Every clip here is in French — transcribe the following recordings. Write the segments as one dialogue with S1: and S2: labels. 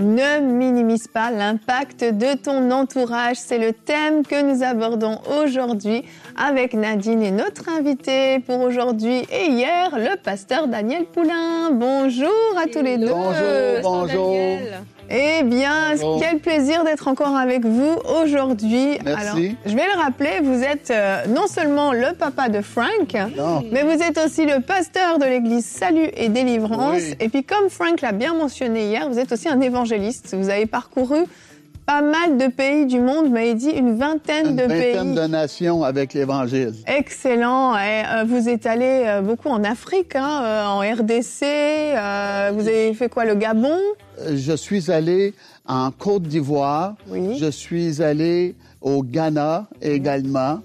S1: Ne minimise pas l'impact de ton entourage. C'est le thème que nous abordons aujourd'hui avec Nadine et notre invité pour aujourd'hui et hier, le pasteur Daniel Poulain. Bonjour à tous les deux.
S2: Bonjour, bonjour.
S1: Eh bien, quel plaisir d'être encore avec vous aujourd'hui. Alors, je vais le rappeler, vous êtes euh, non seulement le papa de Frank,
S2: Non.
S1: mais vous êtes aussi le pasteur de l'église Salut et Délivrance.
S2: Oui.
S1: Et puis, comme Frank l'a bien mentionné hier, vous êtes aussi un évangéliste. Vous avez parcouru pas mal de pays du monde, vous m'avez dit une vingtaine
S2: Une
S1: de
S2: vingtaine
S1: pays.
S2: de nations avec l'Évangile.
S1: Excellent. Et, euh, vous êtes allé euh, beaucoup en Afrique, hein, euh, en RDC. vous avez fait quoi, le Gabon?
S2: Je suis allé en Côte d'Ivoire.
S1: Oui.
S2: Je suis allé au Ghana également.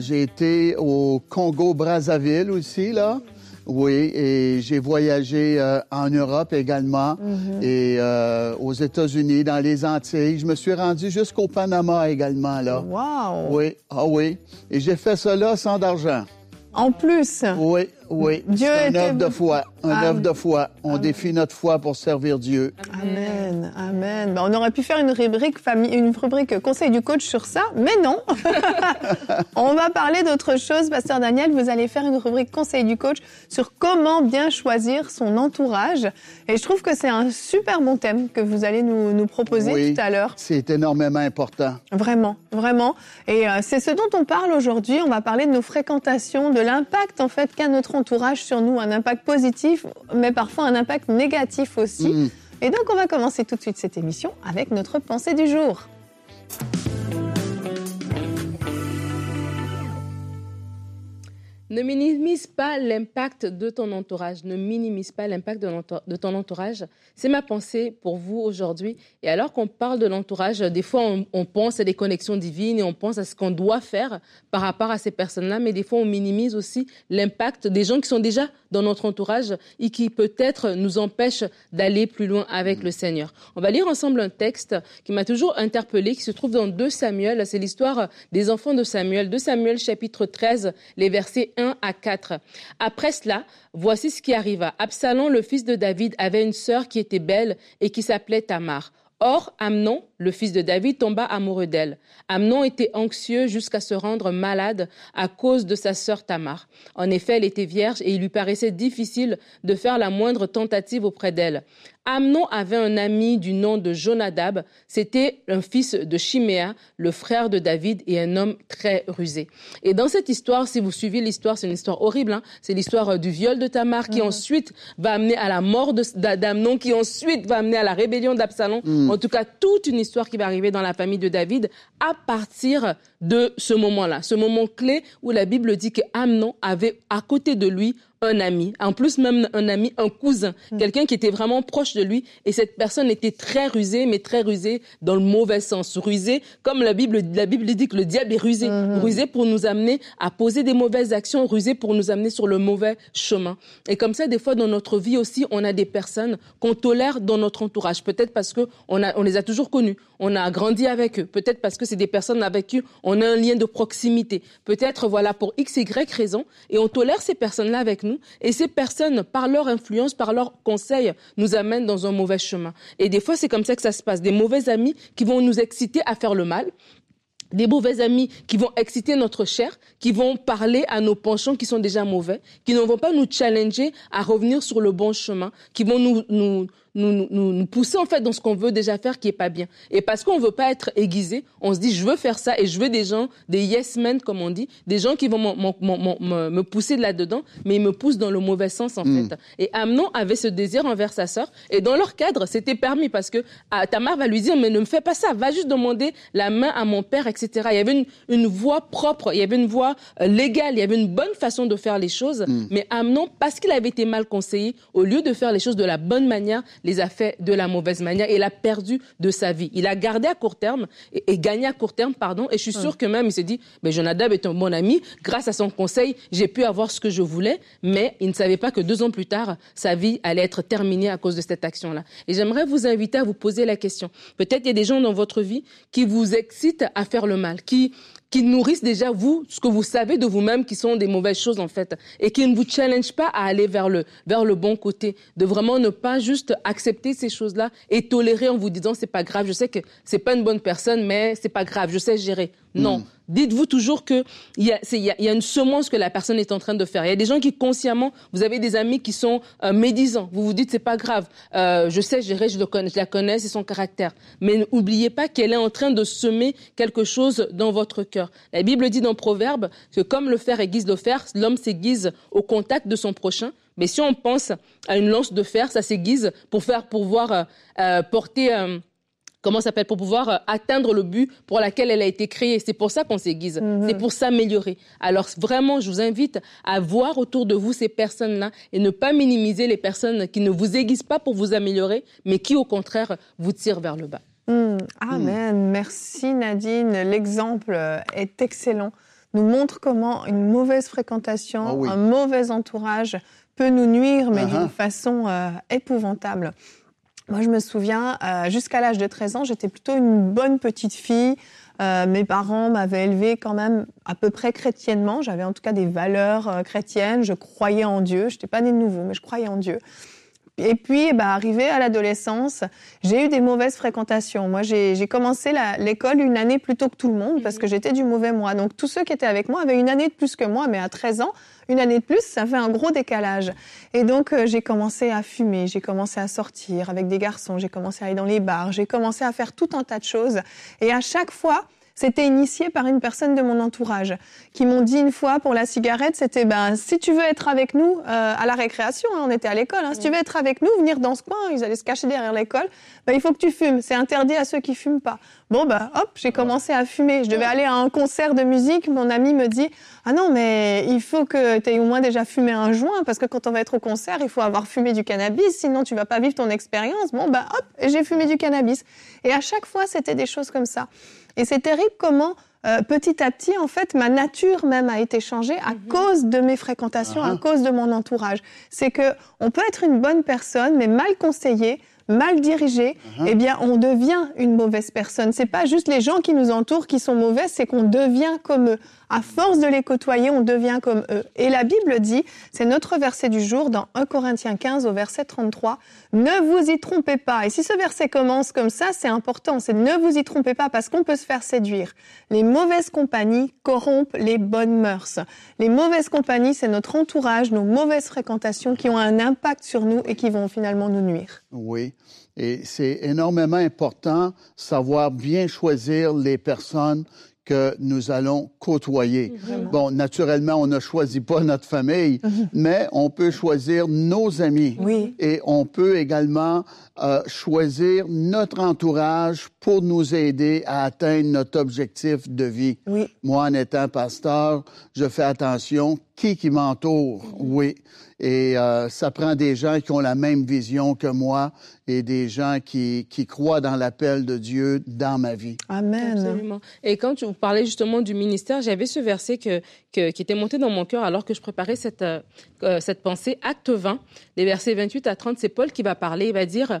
S2: J'ai été au Congo-Brazzaville aussi, là. Oui, et j'ai voyagé euh, en Europe également et euh, aux États-Unis, dans les Antilles. Je me suis rendu jusqu'au Panama également, là.
S1: Wow.
S2: Oui, ah oui. Et j'ai fait cela sans d'argent.
S1: En plus?
S2: Oui, oui.
S1: Dieu
S2: C'est un
S1: était-
S2: œuvre de foi. Un
S1: Amen.
S2: œuvre de foi. On défie notre foi pour servir Dieu.
S1: Amen, amen. Ben, on aurait pu faire une rubrique famille, une rubrique conseil du coach sur ça, mais non. on va parler d'autre chose, Pasteur Daniel. Vous allez faire une rubrique conseil du coach sur comment bien choisir son entourage. Et je trouve que c'est un super bon thème que vous allez nous, nous proposer
S2: Oui.
S1: tout à l'heure.
S2: C'est énormément important.
S1: Vraiment, vraiment. Et euh, c'est ce dont on parle aujourd'hui. On va parler de nos fréquentations, de l'impact en fait qu'a notre entourage sur nous, un impact positif, mais parfois un impact négatif aussi.
S2: Mm.
S1: Et donc on va commencer tout de suite cette émission avec notre pensée du jour.
S3: Ne minimise pas l'impact de ton entourage. Ne minimise pas l'impact de, ton entourage. C'est ma pensée pour vous aujourd'hui. Et alors qu'on parle de l'entourage, des fois on, on pense à des connexions divines et on pense à ce qu'on doit faire par rapport à ces personnes-là, mais des fois on minimise aussi l'impact des gens qui sont déjà dans notre entourage et qui peut-être nous empêchent d'aller plus loin avec le Seigneur. On va lire ensemble un texte qui m'a toujours interpellé, qui se trouve dans 2 Samuel. C'est l'histoire des enfants de Samuel. 2 Samuel chapitre 13, les versets 1 à 4. Après cela, voici ce qui arriva. Absalom, le fils de David, avait une sœur qui était belle et qui s'appelait Tamar. Or, Amnon, le fils de David, tomba amoureux d'elle. Amnon était anxieux jusqu'à se rendre malade à cause de sa sœur Tamar. En effet, elle était vierge et il lui paraissait difficile de faire la moindre tentative auprès d'elle. Amnon avait un ami du nom de Jonadab. C'était un fils de Chiméa, le frère de David et un homme très rusé. Et dans cette histoire, si vous suivez l'histoire, c'est une histoire horrible. hein. C'est l'histoire euh, du viol de Tamar qui ensuite va amener à la mort d'Amnon, qui ensuite va amener à la rébellion d'Absalom. En tout cas, toute une histoire qui va arriver dans la famille de David à partir de ce moment-là, ce moment clé où la Bible dit que Amnon avait à côté de lui un ami, en plus même un ami, un cousin, quelqu'un qui était vraiment proche de lui, et cette personne était très rusée, mais très rusée dans le mauvais sens, rusée comme la Bible, la Bible dit que le diable est rusé, rusé pour nous amener à poser des mauvaises actions, rusé pour nous amener sur le mauvais chemin. Et comme ça, des fois dans notre vie aussi, on a des personnes qu'on tolère dans notre entourage, peut-être parce que on a, on les a toujours connus, on a grandi avec eux, peut-être parce que c'est des personnes avec qui on a un lien de proximité, peut-être voilà pour x y raison, et on tolère ces personnes-là avec nous, et ces personnes, par leur influence, par leurs conseils, nous amènent dans un mauvais chemin. Et des fois, c'est comme ça que ça se passe. Des mauvais amis qui vont nous exciter à faire le mal, des mauvais amis qui vont exciter notre chair, qui vont parler à nos penchants qui sont déjà mauvais, qui ne vont pas nous challenger à revenir sur le bon chemin, qui vont nous, nous, nous, nous, nous- nous pousser en fait dans ce qu'on veut déjà faire qui est pas bien. Et parce qu'on veut pas être aiguisé, on se dit je veux faire ça et je veux des gens, des yes men comme on dit, des gens qui vont me, pousser là-dedans, mais ils me poussent dans le mauvais sens en fait. Et Amnon avait ce désir envers sa sœur et dans leur cadre c'était permis parce que ah, Tamar va lui dire mais ne me fais pas ça, va juste demander la main à mon père, etc. Il y avait une, une voie propre, il y avait une voie euh, légale, il y avait une bonne façon de faire les choses. Mais Amnon, parce qu'il avait été mal conseillé, au lieu de faire les choses de la bonne manière, les a fait de la mauvaise manière et il a perdu de sa vie. Il a gardé à court terme et, gagné à court terme, pardon. Et je suis sûre que même il s'est dit, mais Jonadab est un bon ami. Grâce à son conseil, j'ai pu avoir ce que je voulais. Mais il ne savait pas que deux ans plus tard, sa vie allait être terminée à cause de cette action-là. Et j'aimerais vous inviter à vous poser la question. Peut-être il y a des gens dans votre vie qui vous excitent à faire le mal, qui qui nourrissent déjà vous, ce que vous savez de vous-même qui sont des mauvaises choses en fait, et qui ne vous challenge pas à aller vers le, vers le bon côté, de vraiment ne pas juste accepter ces choses-là et tolérer en vous disant c'est pas grave, je sais que c'est pas une bonne personne, mais c'est pas grave, je sais gérer. Non. Hmm. Dites-vous toujours qu'il y, a, y, y a une semence que la personne est en train de faire. Il y a des gens qui consciemment, vous avez des amis qui sont euh, médisants. Vous vous dites c'est pas grave, euh, je sais je, le connais, je la connais, c'est son caractère. Mais n'oubliez pas qu'elle est en train de semer quelque chose dans votre cœur. La Bible dit dans Proverbe que comme le fer aiguise le fer, l'homme s'aiguise au contact de son prochain. Mais si on pense à une lance de fer, ça s'aiguise pour faire pouvoir euh, euh porter comment s'appelle pour pouvoir euh, atteindre le but pour lequel elle a été créée. C'est pour ça qu'on s'aiguise. Mhm. C'est pour s'améliorer. Alors vraiment, je vous invite à voir autour de vous ces personnes-là et ne pas minimiser les personnes qui ne vous aiguisent pas pour vous améliorer, mais qui au contraire vous tirent vers le bas.
S1: Hmm. Amen. Merci Nadine. L'exemple euh, est excellent. Nous montre comment une mauvaise fréquentation, ah un mauvais entourage peut nous nuire, mais uh-huh. d'une façon euh, épouvantable. Moi, je me souviens, euh, jusqu'à l'âge de 13 ans, j'étais plutôt une bonne petite fille. Euh, mes parents m'avaient élevée quand même à peu près chrétiennement. J'avais en tout cas des valeurs euh, chrétiennes. Je croyais en Dieu. Je n'étais pas née de nouveau, mais je croyais en Dieu. Et puis, bah, arrivé à l'adolescence, j'ai eu des mauvaises fréquentations. Moi, j'ai commencé l'école une année plus tôt que tout le monde parce que mhm. j'étais du mauvais mois. Donc, tous ceux qui étaient avec moi avaient une année de plus que moi, mais à 13 ans, une année de plus, ça fait un gros décalage. Et donc, euh, j'ai commencé à fumer, j'ai commencé à sortir avec des garçons, j'ai commencé à aller dans les bars, j'ai commencé à faire tout un tas de choses. Et à chaque fois, c'était initié par une personne de mon entourage qui m'ont dit une fois pour la cigarette, c'était ben si tu veux être avec nous euh, à la récréation, hein, on était à l'école, hein, si tu veux être avec nous, venir dans ce coin, ils allaient se cacher derrière l'école, ben, il faut que tu fumes. C'est interdit à ceux qui fument pas. Bon ben hop, j'ai commencé à fumer. Je devais aller à un concert de musique. Mon ami me dit ah non mais il faut que tu aies au moins déjà fumé un joint parce que quand on va être au concert, il faut avoir fumé du cannabis, sinon tu vas pas vivre ton expérience. Bon ben hop, j'ai fumé du cannabis. Et à chaque fois, c'était des choses comme ça. Et c'est terrible comment euh, petit à petit, en fait, ma nature même a été changée à mhm. cause de mes fréquentations, à cause de mon entourage. C'est que on peut être une bonne personne, mais mal conseillée, mal dirigée, uh-huh. eh bien, on devient une mauvaise personne. C'est pas juste les gens qui nous entourent qui sont mauvais, c'est qu'on devient comme eux. À force de les côtoyer, on devient comme eux. Et la Bible dit, c'est notre verset du jour dans 1 Corinthiens 15 au verset 33, ne vous y trompez pas. Et si ce verset commence comme ça, c'est important, c'est ne vous y trompez pas parce qu'on peut se faire séduire. Les mauvaises compagnies corrompent les bonnes mœurs. Les mauvaises compagnies, c'est notre entourage, nos mauvaises fréquentations qui ont un impact sur nous et qui vont finalement nous nuire.
S2: Oui. Et c'est énormément important savoir bien choisir les personnes que nous allons côtoyer. Bon, naturellement, on ne choisit pas notre famille, mais on peut choisir nos amis.
S1: Oui.
S2: Et on peut également euh, choisir notre entourage pour nous aider à atteindre notre objectif de vie.
S1: Oui.
S2: Moi, en étant pasteur, je fais attention qui qui m'entoure. Oui. Et euh, ça prend des gens qui ont la même vision que moi et des gens qui, qui croient dans l'appel de Dieu dans ma vie.
S1: Amen.
S3: Absolument. Et quand tu parlais justement du ministère, j'avais ce verset que, que, qui était monté dans mon cœur alors que je préparais cette, euh, cette pensée. Acte 20, les versets 28 à 30, c'est Paul qui va parler. Il va dire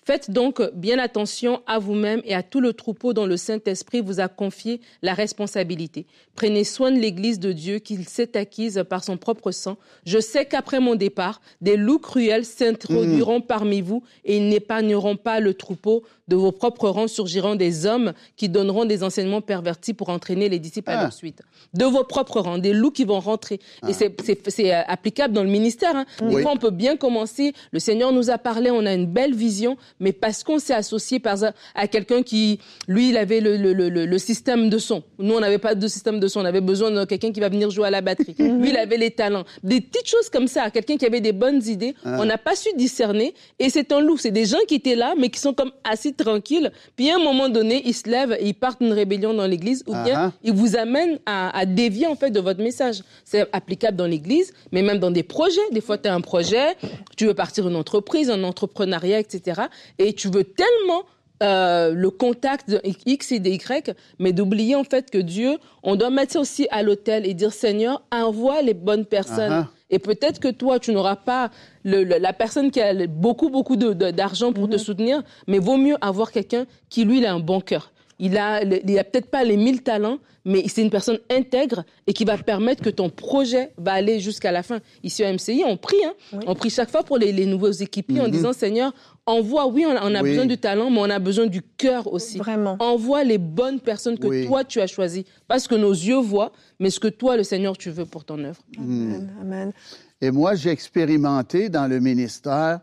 S3: Faites donc bien attention à vous-même et à tout le troupeau dont le Saint-Esprit vous a confié la responsabilité. Prenez soin de l'Église de Dieu qu'il s'est acquise par son propre sang. Je sais qu'après mon départ, des loups cruels s'introduiront mm. parmi vous et ils n'épargneront pas le troupeau. De vos propres rangs surgiront des hommes qui donneront des enseignements pervertis pour entraîner les disciples à leur ah. suite. De vos propres rangs, des loups qui vont rentrer. Et ah. c'est euh, applicable dans le ministère. Hein. Des fois, on peut bien commencer. Le Seigneur nous a parlé, on a une belle vision, mais parce qu'on s'est associé par, à quelqu'un qui, lui, il avait le, le, le, le, système de son. Nous, on n'avait pas de système de son. On avait besoin de quelqu'un qui va venir jouer à la batterie. lui, il avait les talents. Des petites choses comme ça. Quelqu'un qui avait des bonnes idées. Ah. On n'a pas su discerner. Et c'est un loup. C'est des gens qui étaient là, mais qui sont comme assis tranquille. Puis à un moment donné, ils se lèvent et ils partent une rébellion dans l'église ou bien
S2: Uh-huh.
S3: ils vous amènent à, à dévier en fait de votre message. C'est applicable dans l'église, mais même dans des projets. Des fois, tu as un projet, tu veux partir une entreprise, un entrepreneuriat, etc. Et tu veux tellement euh, le contact de X et de Y, mais d'oublier en fait que Dieu, on doit mettre ça aussi à l'autel et dire Seigneur, envoie les bonnes personnes. Et peut-être que toi, tu n'auras pas le- le- la personne qui a beaucoup, beaucoup d'argent pour te soutenir, mais vaut mieux avoir quelqu'un qui, lui, il a un bon cœur. Il a, il a peut-être pas les mille talents, mais c'est une personne intègre et qui va permettre que ton projet va aller jusqu'à la fin. Ici, au MCI, on prie, hein. On prie chaque fois pour les, les nouveaux équipiers en disant, Seigneur, envoie, oui, on a, on a
S2: Oui.
S3: besoin du talent, mais on a besoin du cœur aussi.
S1: Vraiment.
S3: Envoie les bonnes personnes que
S2: Oui.
S3: toi, tu as choisies. Pas ce que nos yeux voient, mais ce que toi, le Seigneur, tu veux pour ton œuvre.
S1: Amen. Amen.
S2: Et moi, j'ai expérimenté dans le ministère,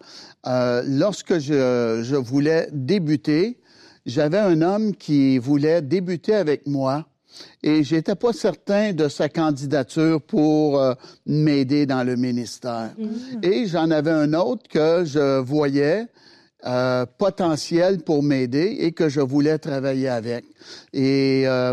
S2: euh, lorsque je, je voulais débuter, j'avais un homme qui voulait débuter avec moi et j'étais pas certain de sa candidature pour euh, m'aider dans le ministère. Et j'en avais un autre que je voyais euh, potentiel pour m'aider et que je voulais travailler avec. Et euh,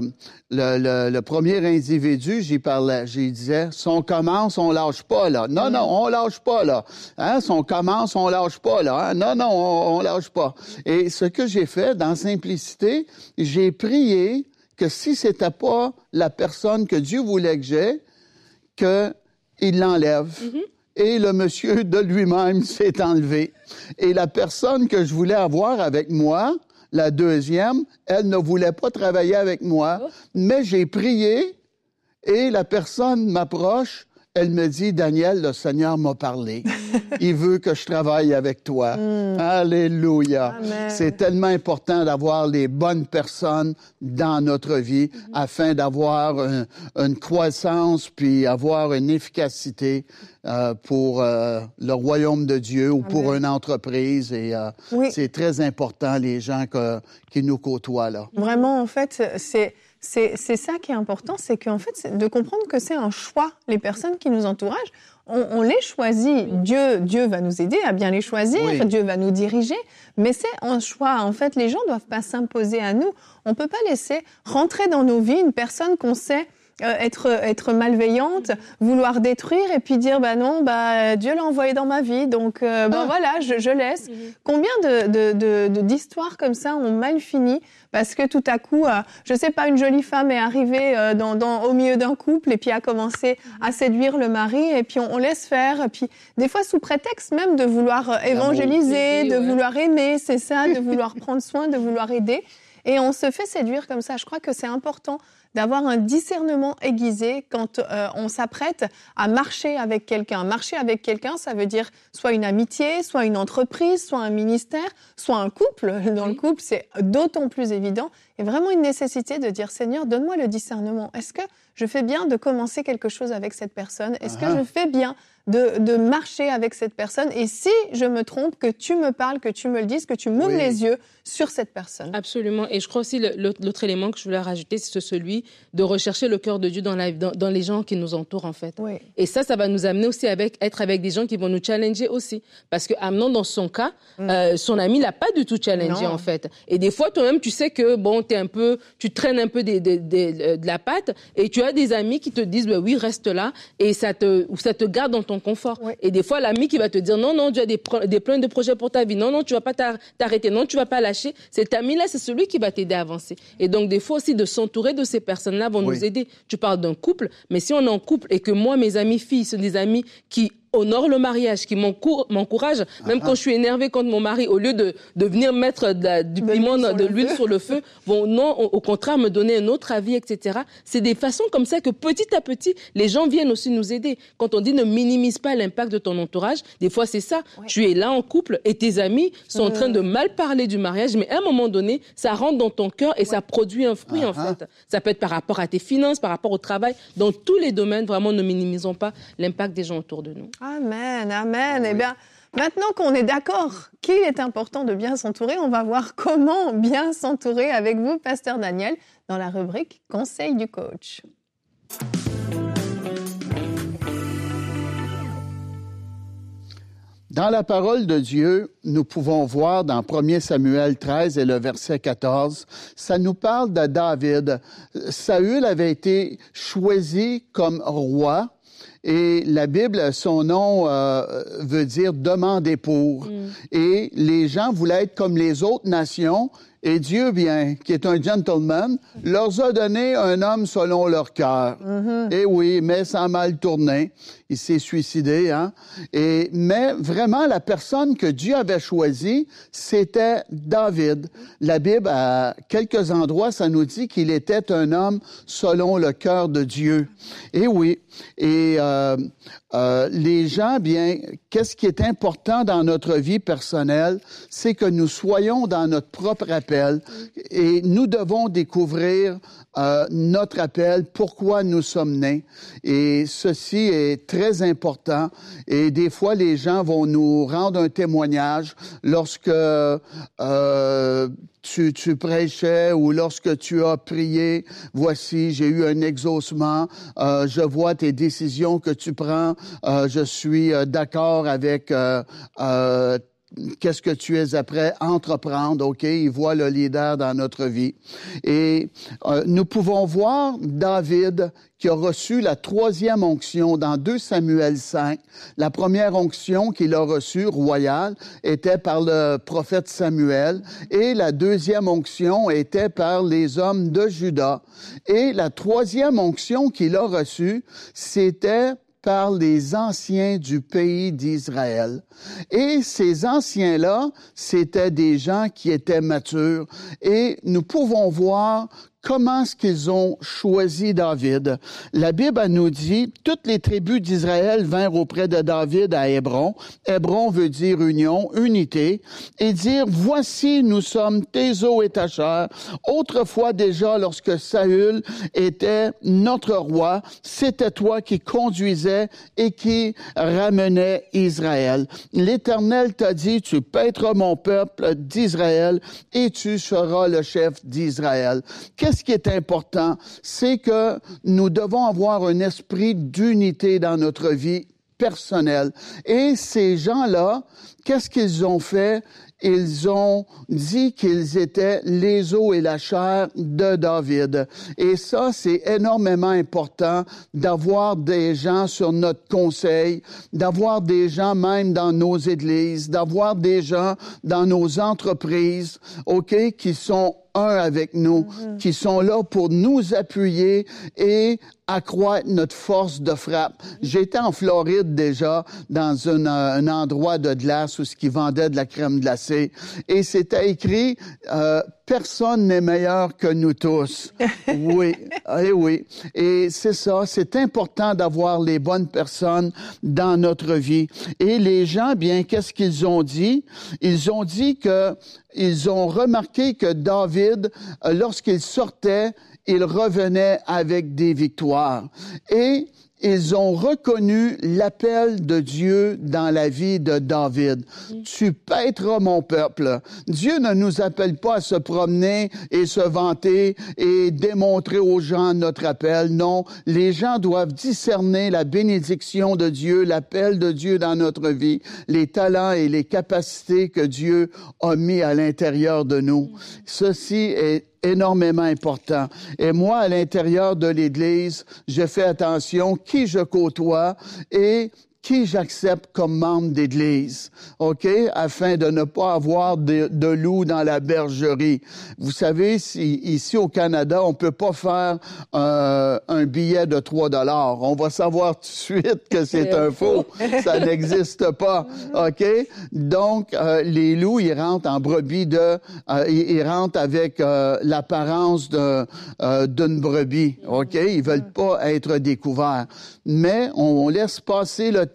S2: le, premier individu, j'y parlais, j'y disais, si on commence, on lâche pas là. Non, non, on lâche pas là. Hein? Si on commence, on lâche pas là. Hein? Non, non, on, on lâche pas. Et ce que j'ai fait, dans simplicité, j'ai prié que si c'était pas la personne que Dieu voulait que j'ai, qu'il l'enlève. Et le monsieur de lui-même s'est enlevé. Et la personne que je voulais avoir avec moi, la deuxième, elle ne voulait pas travailler avec moi, mais j'ai prié et la personne m'approche. Elle me dit, Daniel, le Seigneur m'a parlé. Il veut que je travaille avec toi. Alléluia.
S1: Amen.
S2: C'est tellement important d'avoir les bonnes personnes dans notre vie afin d'avoir un- une croissance puis avoir une efficacité euh, pour euh, le royaume de Dieu ou pour une entreprise. Et euh,
S1: Oui.
S2: c'est très important, les gens que- qui nous côtoient là.
S1: Vraiment, en fait, c'est c'est ça qui est important, c'est qu'en fait, de comprendre que c'est un choix. Les personnes qui nous entourent, on, on les choisit. Dieu, Dieu va nous aider à bien les choisir.
S2: Oui.
S1: Dieu va nous diriger. Mais c'est un choix. En fait, les gens doivent pas s'imposer à nous. On peut pas laisser rentrer dans nos vies une personne qu'on sait euh, être être malveillante, vouloir détruire et puis dire bah non bah Dieu l'a envoyé dans ma vie donc euh, bah
S2: Ah.
S1: voilà je, je laisse. Combien de de- de- de- d'histoires comme ça ont mal fini parce que tout à coup, euh, je sais pas, une jolie femme est arrivée euh, dans, dans- au milieu d'un couple et puis a commencé à séduire le mari et puis on, on laisse faire. Et puis des fois sous prétexte même de vouloir euh, évangéliser, de
S3: ouais.
S1: vouloir aimer, c'est ça, de vouloir prendre soin, de vouloir aider. Et on se fait séduire comme ça. Je crois que c'est important d'avoir un discernement aiguisé quand euh, on s'apprête à marcher avec quelqu'un. Marcher avec quelqu'un, ça veut dire soit une amitié, soit une entreprise, soit un ministère, soit un couple. Dans le couple, c'est d'autant plus évident. Et vraiment une nécessité de dire, Seigneur, donne-moi le discernement. Est-ce que je fais bien de commencer quelque chose avec cette personne? Est-ce que
S2: Ah.
S1: je fais bien de, de marcher avec cette personne? Et si je me trompe, que tu me parles, que tu me le dises, que tu m'ouvres
S2: Oui.
S1: les yeux sur cette personne.
S3: Absolument. Et je crois aussi l'autre élément que je voulais rajouter, c'est celui de rechercher le cœur de Dieu dans, la, dans, dans les gens qui nous entourent, en fait.
S1: Oui.
S3: Et ça, ça va nous amener aussi avec être avec des gens qui vont nous challenger aussi. Parce que Amnon, dans son cas, euh, son ami l'a pas du tout challengé
S1: Non.
S3: en fait. Et des fois, toi-même, tu sais que bon, t'es un peu, tu traînes un peu des, des- des- euh, de la patte, et tu as des amis qui te disent, bah oui, reste là, et ça te, ça te garde dans ton confort.
S1: Oui.
S3: Et des fois, l'ami qui va te dire, non, non, tu as des, des plein de projets pour ta vie, non, non, tu vas pas t'ar- t'arrêter, non, tu vas pas lâcher. Cet ami-là, c'est celui qui va t'aider à avancer. Et donc, des fois aussi, de s'entourer de ces personnes-là vont
S2: Oui.
S3: nous aider. Tu parles d'un couple, mais si on est en couple et que moi, mes amis filles, sont des amis qui honorent le mariage, qui m'encour- m'encouragent, même quand je suis énervée contre mon mari, au lieu de, de venir mettre de la- du piment, de
S1: le
S3: l'huile sur le feu, vont non, au, contraire me donner un autre avis, etc. C'est des façons comme ça que petit à petit, les gens viennent aussi nous aider. Quand on dit ne minimise pas l'impact de ton entourage, des fois c'est ça. Tu es là en couple et tes amis sont en train de mal parler du mariage, mais à un moment donné, ça rentre dans ton cœur et ça produit un fruit en
S2: Ah-ha.
S3: fait. Ça peut être par rapport à tes finances, par rapport au travail, dans tous les domaines. Vraiment, ne minimisons pas l'impact des gens autour de nous.
S1: Amen, amen. Eh bien, maintenant qu'on est d'accord qu'il est important de bien s'entourer, on va voir comment bien s'entourer avec vous, Pasteur Daniel, dans la rubrique Conseil du coach.
S2: Dans la parole de Dieu, nous pouvons voir dans 1 Samuel 13 et le verset 14, ça nous parle de David. Saül avait été choisi comme roi et la Bible, son nom euh, veut dire demander pour. Mm. Et les gens voulaient être comme les autres nations et Dieu, bien, qui est un gentleman, leur a donné un homme selon leur cœur. Mm-hmm. Et oui, mais ça a mal tourné. Il s'est suicidé, hein. Et, mais vraiment, la personne que Dieu avait choisie, c'était David. La Bible, à quelques endroits, ça nous dit qu'il était un homme selon le cœur de Dieu. Et oui. Et euh, euh, les gens, bien, qu'est-ce qui est important dans notre vie personnelle, c'est que nous soyons dans notre propre appel et nous devons découvrir euh, notre appel, pourquoi nous sommes nés. Et ceci est très important. Et des fois, les gens vont nous rendre un témoignage lorsque euh, tu, tu, prêchais ou lorsque tu as prié, voici, j'ai eu un exaucement, euh, je vois tes décisions que tu prends, euh, je suis euh, d'accord avec euh, euh, qu'est-ce que tu es après entreprendre, OK? Il voit le leader dans notre vie. Et euh, nous pouvons voir David qui a reçu la troisième onction dans 2 Samuel 5. La première onction qu'il a reçue, royale, était par le prophète Samuel et la deuxième onction était par les hommes de Juda. Et la troisième onction qu'il a reçue, c'était par les anciens du pays d'Israël. Et ces anciens-là, c'était des gens qui étaient matures. Et nous pouvons voir comment est-ce qu'ils ont choisi David? La Bible nous dit, toutes les tribus d'Israël vinrent auprès de David à Hébron. Hébron veut dire union, unité, et dire, voici, nous sommes tes os et ta chair. Autrefois déjà, lorsque Saül était notre roi, c'était toi qui conduisais et qui ramenais Israël. L'Éternel t'a dit, tu paîtras mon peuple d'Israël et tu seras le chef d'Israël ce qui est important, c'est que nous devons avoir un esprit d'unité dans notre vie personnelle. Et ces gens-là, qu'est-ce qu'ils ont fait? ils ont dit qu'ils étaient les os et la chair de David. Et ça, c'est énormément important d'avoir des gens sur notre conseil, d'avoir des gens même dans nos églises, d'avoir des gens dans nos entreprises, OK, qui sont un avec nous, mm-hmm. qui sont là pour nous appuyer et accroître notre force de frappe. J'étais en Floride déjà, dans un, un endroit de glace où ce qui vendait de la crème glacée, et c'était écrit euh, personne n'est meilleur que nous tous. Oui, et eh oui. Et c'est ça, c'est important d'avoir les bonnes personnes dans notre vie. Et les gens, bien, qu'est-ce qu'ils ont dit? Ils ont dit que ils ont remarqué que David, euh, lorsqu'il sortait, il revenait avec des victoires. Et ils ont reconnu l'appel de Dieu dans la vie de David. Tu paîtras mon peuple. Dieu ne nous appelle pas à se promener et se vanter et démontrer aux gens notre appel. Non, les gens doivent discerner la bénédiction de Dieu, l'appel de Dieu dans notre vie, les talents et les capacités que Dieu a mis à l'intérieur de nous. Ceci est énormément important. Et moi, à l'intérieur de l'Église, je fais attention qui je côtoie et qui j'accepte comme membre d'église, OK, afin de ne pas avoir de, de loups dans la bergerie. Vous savez, si, ici au Canada, on peut pas faire euh, un billet de 3 dollars. On va savoir tout de suite que c'est un faux. Ça n'existe pas, OK? Donc, euh, les loups, ils rentrent en brebis de... Euh, ils, rentrent avec l'apparence d'une brebis, OK? Ils veulent pas être découverts. Mais on, on laisse passer le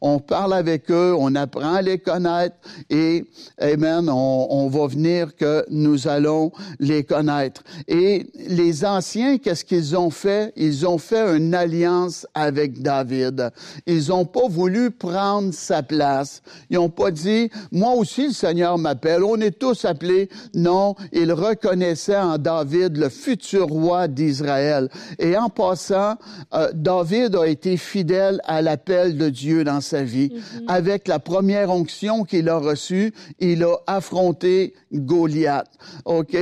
S2: on parle avec eux, on apprend à les connaître et, amen, on, va venir que nous allons les connaître. Et les anciens, qu'est-ce qu'ils ont fait? Ils ont fait une alliance avec David. Ils n'ont pas voulu prendre sa place. Ils n'ont pas dit, moi aussi le Seigneur m'appelle. On est tous appelés. Non, ils reconnaissaient en David le futur roi d'Israël. Et en passant, euh, David a été fidèle à l'appel de Dieu dans sa vie. Avec la première onction qu'il a reçue, il a affronté Goliath. OK?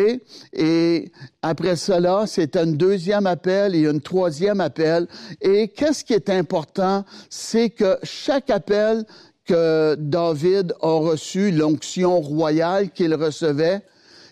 S2: Et après cela, c'est un deuxième appel et un troisième appel. Et qu'est-ce qui est important? C'est que chaque appel que David a reçu, l'onction royale qu'il recevait,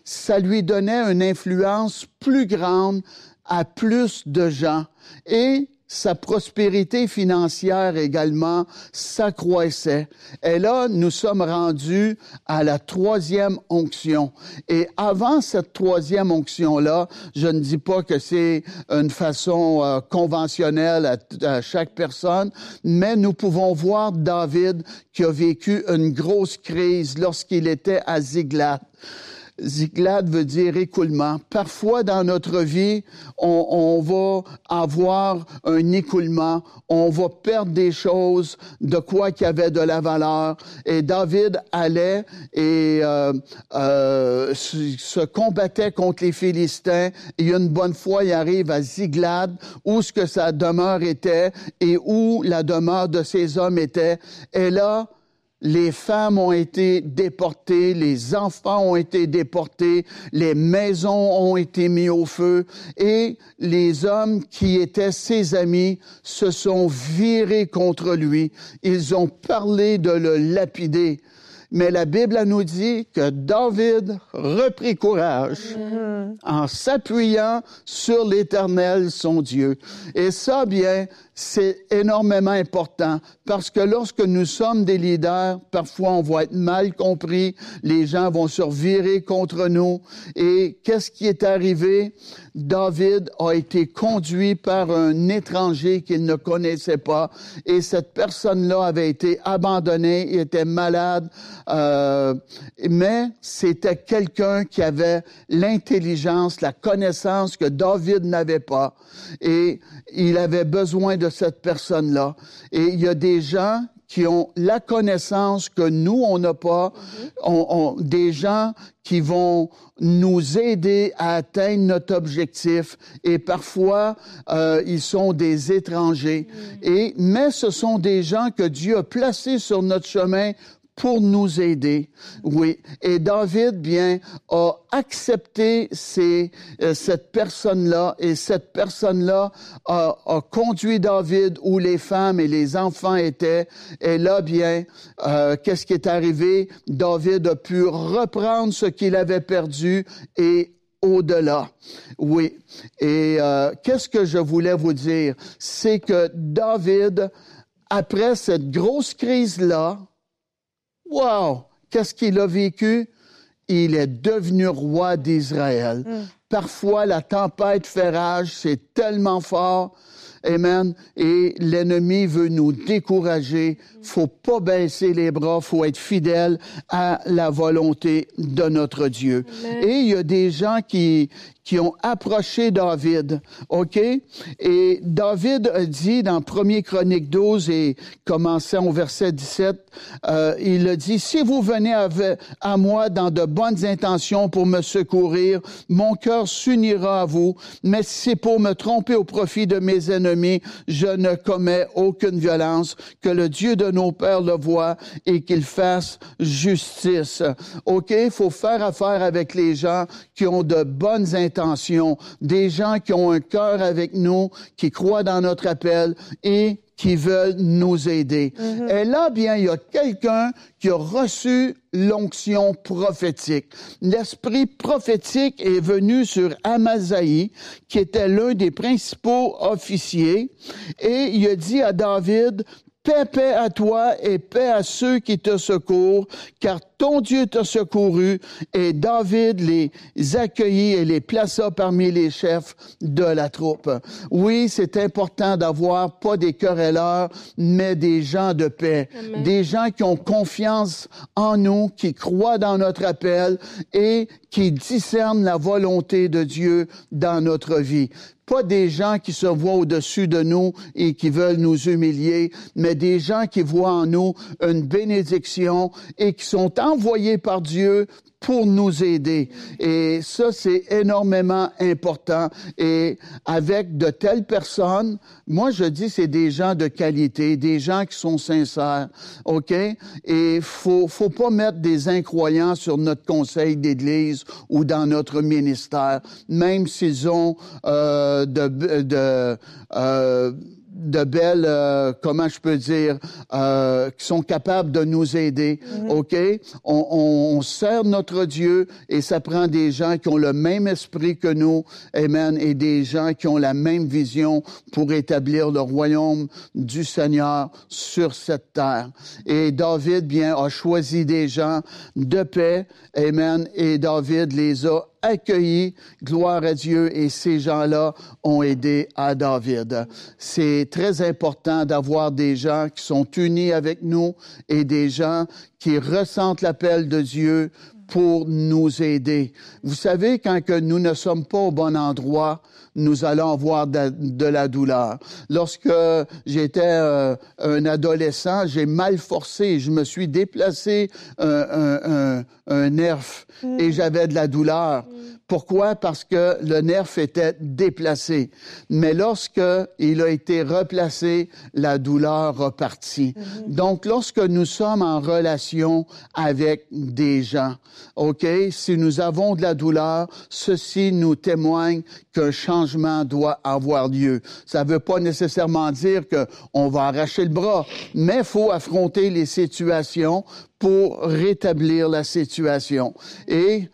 S2: ça lui donnait une influence plus grande à plus de gens. Et sa prospérité financière également s'accroissait. Et là, nous sommes rendus à la troisième onction. Et avant cette troisième onction-là, je ne dis pas que c'est une façon euh, conventionnelle à, à, chaque personne, mais nous pouvons voir David qui a vécu une grosse crise lorsqu'il était à Ziglat. Ziklat veut dire écoulement. Parfois dans notre vie, on, on, va avoir un écoulement, on va perdre des choses de quoi qui avait de la valeur. Et David allait et euh, euh, se combattait contre les Philistins. Et une bonne fois, il arrive à Ziglad, où ce que sa demeure était et où la demeure de ses hommes était. Et là, les femmes ont été déportées, les enfants ont été déportés, les maisons ont été mis au feu et les hommes qui étaient ses amis se sont virés contre lui. Ils ont parlé de le lapider. Mais la Bible nous dit que David reprit courage mm-hmm. en s'appuyant sur l'Éternel, son Dieu. Et ça, bien, c'est énormément important parce que lorsque nous sommes des leaders, parfois on va être mal compris, les gens vont se revirer contre nous. Et qu'est-ce qui est arrivé? David a été conduit par un étranger qu'il ne connaissait pas et cette personne-là avait été abandonnée, il était malade, euh, mais c'était quelqu'un qui avait l'intelligence, la connaissance que David n'avait pas et il avait besoin de cette personne-là. Et il y a des gens qui ont la connaissance que nous, on n'a pas, on, des gens qui vont nous aider à atteindre notre objectif. Et parfois euh, ils sont des étrangers. Et mais ce sont des gens que Dieu a placés sur notre chemin pour nous aider. Oui. Et David, bien, a accepté ces, euh, cette personne-là et cette personne-là a, a, conduit David où les femmes et les enfants étaient. Et là, bien, euh, qu'est-ce qui est arrivé? David a pu reprendre ce qu'il avait perdu et au-delà. Oui. Et euh, qu'est-ce que je voulais vous dire? C'est que David, après cette grosse crise-là, Wow! Qu'est-ce qu'il a vécu? Il est devenu roi d'Israël. Mm. Parfois, la tempête fait rage, c'est tellement fort. Amen. Et l'ennemi veut nous décourager. Faut pas baisser les bras. Faut être fidèle à la volonté de notre Dieu. Et il y a des gens qui, qui ont approché David, OK? Et David a dit dans 1 Chronique 12 et commençant au verset 17, euh, il a dit, si vous venez à, moi dans de bonnes intentions pour me secourir, mon cœur s'unira à vous, mais si c'est pour me tromper au profit de mes ennemis, je ne commets aucune violence, que le Dieu de nos pères le voit et qu'il fasse justice. OK? Il faut faire affaire avec les gens qui ont de bonnes intentions des gens qui ont un cœur avec nous, qui croient dans notre appel et qui veulent nous aider. Mm-hmm. Et là, bien, il y a quelqu'un qui a reçu l'onction prophétique. L'esprit prophétique est venu sur Amazaï, qui était l'un des principaux officiers, et il a dit à David, Paix, paix à toi et paix à ceux qui te secourent, car ton Dieu t'a secouru. Et David les accueillit et les plaça parmi les chefs de la troupe. Oui, c'est important d'avoir pas des querelleurs, mais des gens de paix. Des gens qui ont confiance en nous, qui croient dans notre appel et qui discernent la volonté de Dieu dans notre vie pas des gens qui se voient au-dessus de nous et qui veulent nous humilier, mais des gens qui voient en nous une bénédiction et qui sont envoyés par Dieu pour nous aider. Et ça, c'est énormément important. Et avec de telles personnes, moi, je dis, c'est des gens de qualité, des gens qui sont sincères, OK? Et faut, faut pas mettre des incroyants sur notre conseil d'église ou dans notre ministère, même s'ils ont euh, de, de euh, de belles, euh, comment je peux dire, euh, qui sont capables de nous aider. Mhm. OK? On, on, sert notre Dieu et ça prend des gens qui ont le même esprit que nous. Amen. Et des gens qui ont la même vision pour établir le royaume du Seigneur sur cette terre. Et David, bien, a choisi des gens de paix. Amen. Et David les a accueillis. Gloire à Dieu. Et ces gens-là ont aidé à David. C'est très important d'avoir des gens qui sont unis avec nous et des gens qui ressentent l'appel de Dieu pour nous aider. Vous savez, quand que nous ne sommes pas au bon endroit, nous allons avoir de, la douleur. Lorsque j'étais euh, un adolescent, j'ai mal forcé, je me suis déplacé un, un, nerf mm. et j'avais de la douleur. Mm. Pourquoi? Parce que le nerf était déplacé. Mais lorsque il a été replacé, la douleur repartit. Mm-hmm. Donc, lorsque nous sommes en relation avec des gens, OK, si nous avons de la douleur, ceci nous témoigne qu'un changement doit avoir lieu. Ça ne veut pas nécessairement dire qu'on va arracher le bras, mais il faut affronter les situations pour rétablir la situation. Et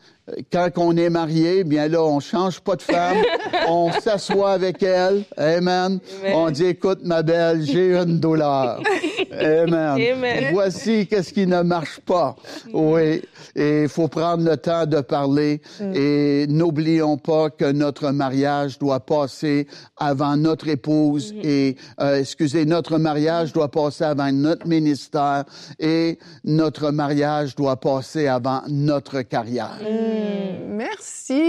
S2: quand on est marié, bien là, on change pas de femme, on s'assoit avec elle, amen. On dit, écoute, ma belle, j'ai une douleur, amen. Voici qu'est-ce qui ne marche pas. Oui, et il faut prendre le temps de parler. Mm. Et n'oublions pas que notre mariage doit passer avant notre épouse mm-hmm. et, euh, excusez, notre mariage doit passer avant notre ministère et notre mariage doit passer avant notre carrière.
S1: Mm. Mm. Merci.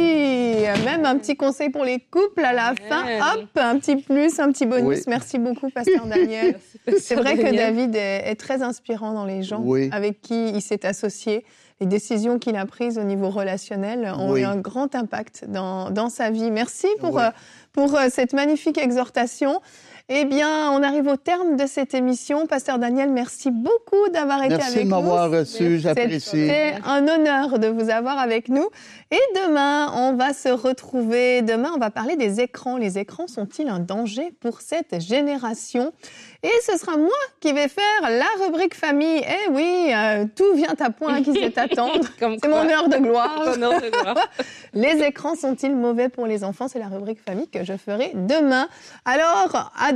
S1: Même un petit conseil pour les couples à la fin. Hop, un petit plus, un petit bonus. Merci beaucoup, Pasteur Daniel. C'est vrai que David est, très inspirant dans les gens avec qui il s'est associé. Les décisions qu'il a prises au niveau relationnel ont eu un grand impact dans, dans sa vie. Merci pour, euh, pour euh, cette magnifique exhortation. Eh bien, on arrive au terme de cette émission. Pasteur Daniel, merci beaucoup d'avoir été avec nous.
S2: Merci de m'avoir reçu, j'apprécie.
S1: C'était un honneur de vous avoir avec nous. Et demain, on va se retrouver. Demain, on va parler des écrans. Les écrans sont-ils un danger pour cette génération? Et ce sera moi qui vais faire la rubrique famille. Eh oui, euh, tout vient à point qui sait attendre. C'est mon heure de gloire. les écrans sont-ils mauvais pour les enfants? C'est la rubrique famille que je ferai demain. Alors, à